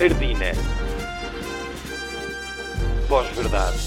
Ardina. Pós-verdade.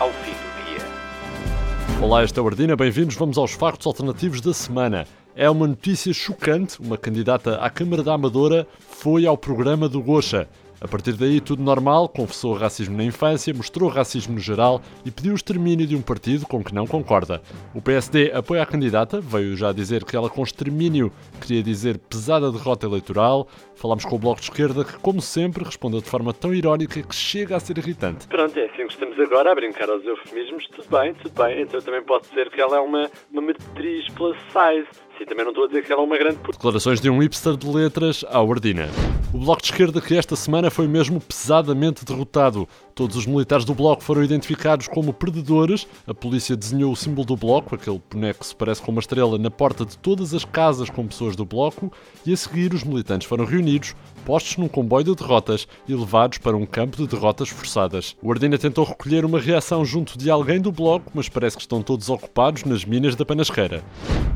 Ao fim do dia. Olá, esta é o Ardina, bem-vindos. Vamos aos factos alternativos da semana. É uma notícia chocante. Uma candidata à Câmara da Amadora foi ao programa do Gocha. A partir daí, tudo normal, confessou racismo na infância, mostrou racismo no geral e pediu o extermínio de um partido com que não concorda. O PSD apoia a candidata, veio já dizer que ela com extermínio queria dizer pesada derrota eleitoral. Falámos com o Bloco de Esquerda que, como sempre, respondeu de forma tão irónica que chega a ser irritante. Pronto, é assim que estamos agora a brincar aos eufemismos. Tudo bem, tudo bem. Então também pode ser que ela é uma, uma matriz plus size. Sim, também não estou a dizer que ela é uma grande. Declarações de um hipster de letras à Ordina. O Bloco de Esquerda que esta semana foi mesmo pesadamente derrotado. Todos os militares do Bloco foram identificados como perdedores. A polícia desenhou o símbolo do Bloco, aquele boneco que se parece com uma estrela, na porta de todas as casas com pessoas do Bloco. E a seguir, os militantes foram reunidos, postos num comboio de derrotas e levados para um campo de derrotas forçadas. O Ordina tentou recolher uma reação junto de alguém do Bloco, mas parece que estão todos ocupados nas minas da Panasqueira.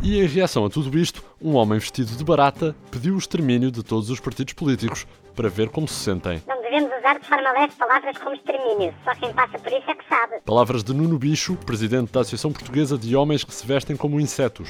E em reação a tudo isto, um homem vestido de barata pediu o extermínio de todos os partidos políticos para ver como se sentem. Devemos usar de forma leve palavras como extermínio. Só quem passa por isso é que sabe. Palavras de Nuno Bicho, presidente da Associação Portuguesa de Homens que se vestem como insetos.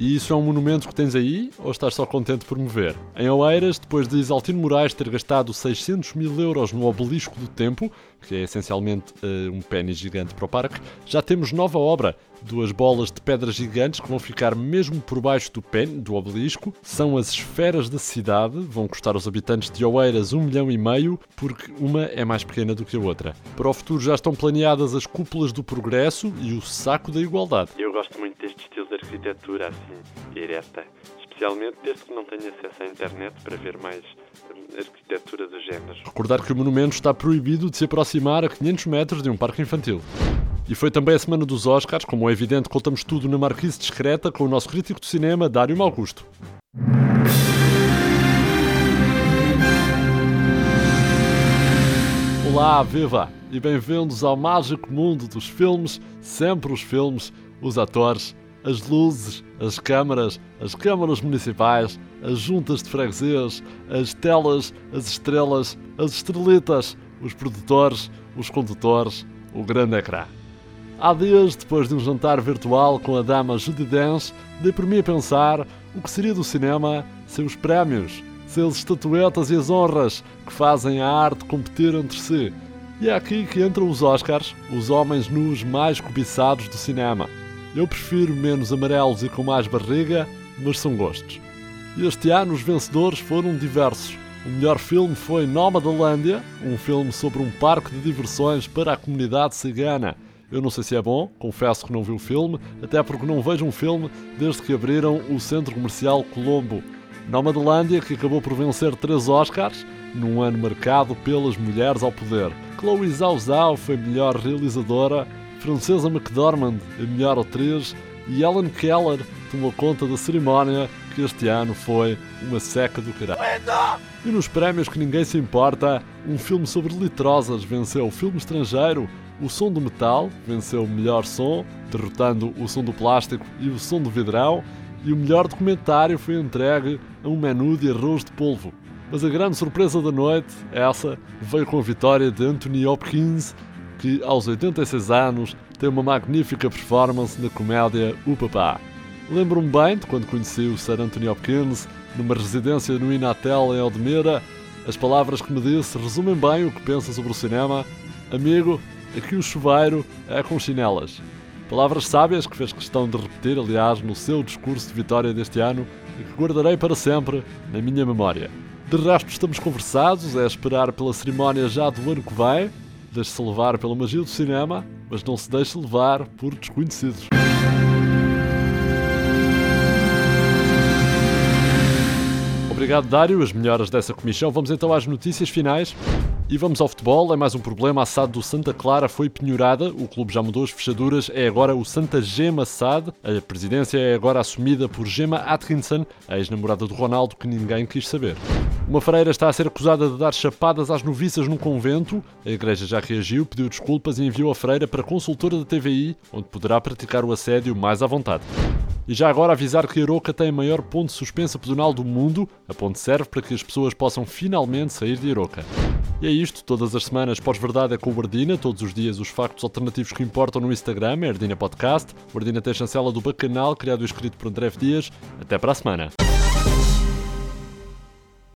E isso é um monumento que tens aí ou estás só contente por mover? Em Oeiras, depois de Isaltino Moraes ter gastado 600 mil euros no Obelisco do Tempo, que é essencialmente uh, um pênis gigante para o parque, já temos nova obra. Duas bolas de pedras gigantes que vão ficar mesmo por baixo do pênis, do obelisco. São as esferas da cidade, vão custar aos habitantes de Oeiras um milhão e meio, porque uma é mais pequena do que a outra. Para o futuro já estão planeadas as cúpulas do progresso e o saco da igualdade. Eu gosto muito deste estilo arquitetura assim, direta. Especialmente desde que não tenho acesso à internet para ver mais hum, arquitetura do género. Recordar que o monumento está proibido de se aproximar a 500 metros de um parque infantil. E foi também a semana dos Oscars, como é evidente, contamos tudo na Marquise Discreta com o nosso crítico de cinema, Dário Augusto. Olá, viva! E bem-vindos ao mágico mundo dos filmes, sempre os filmes, os atores, as luzes, as câmaras, as câmaras municipais, as juntas de freguesias, as telas, as estrelas, as estrelitas, os produtores, os condutores, o grande ecrã. Há dias, depois de um jantar virtual com a dama Judy Dench, dei por mim a pensar o que seria do cinema sem os prémios, sem as estatuetas e as honras que fazem a arte competir entre si. E é aqui que entram os Oscars, os homens nus mais cobiçados do cinema. Eu prefiro menos amarelos e com mais barriga, mas são gostos. Este ano os vencedores foram diversos. O melhor filme foi Nomadalândia, um filme sobre um parque de diversões para a comunidade cigana. Eu não sei se é bom, confesso que não vi o filme, até porque não vejo um filme desde que abriram o Centro Comercial Colombo. Nomadalândia, que acabou por vencer três Oscars, num ano marcado pelas mulheres ao poder. Chloe Zhao Zhao foi melhor realizadora Francesa McDormand, a melhor atriz, e Ellen Keller tomou conta da cerimónia que este ano foi uma seca do caralho. E nos prémios que ninguém se importa, um filme sobre litrosas venceu o filme estrangeiro, O Som do Metal venceu o melhor som, derrotando o som do plástico e o som do vidrão, e o melhor documentário foi entregue a um menu de arroz de polvo. Mas a grande surpresa da noite, essa, veio com a vitória de Anthony Hopkins que, aos 86 anos, tem uma magnífica performance na comédia O Papá. Lembro-me bem de quando conheci o Sir Anthony Hopkins numa residência no Inatel em Aldemira. As palavras que me disse resumem bem o que pensa sobre o cinema. Amigo, aqui o chuveiro é com chinelas. Palavras sábias que fez questão de repetir, aliás, no seu discurso de vitória deste ano e que guardarei para sempre na minha memória. De resto, estamos conversados, é esperar pela cerimónia já do ano que vem. Deixe-se levar pela magia do cinema, mas não se deixe levar por desconhecidos. Obrigado, Dário. As melhoras dessa comissão. Vamos então às notícias finais. E vamos ao futebol, é mais um problema. A SAD do Santa Clara foi penhorada, o clube já mudou as fechaduras, é agora o Santa Gema SAD. A presidência é agora assumida por Gema Atkinson, a ex-namorada do Ronaldo, que ninguém quis saber. Uma freira está a ser acusada de dar chapadas às noviças num convento. A igreja já reagiu, pediu desculpas e enviou a freira para a consultora da TVI, onde poderá praticar o assédio mais à vontade. E já agora avisar que Aroca tem a maior ponte suspensa pedonal do mundo. A ponte serve para que as pessoas possam finalmente sair de Aroca. E é isto, todas as semanas pós-verdade é com o Ardina, todos os dias os factos alternativos que importam no Instagram, é Ardina Podcast. O Ardina tem chancela do Bacanal, criado e escrito por André F. Dias. Até para a semana.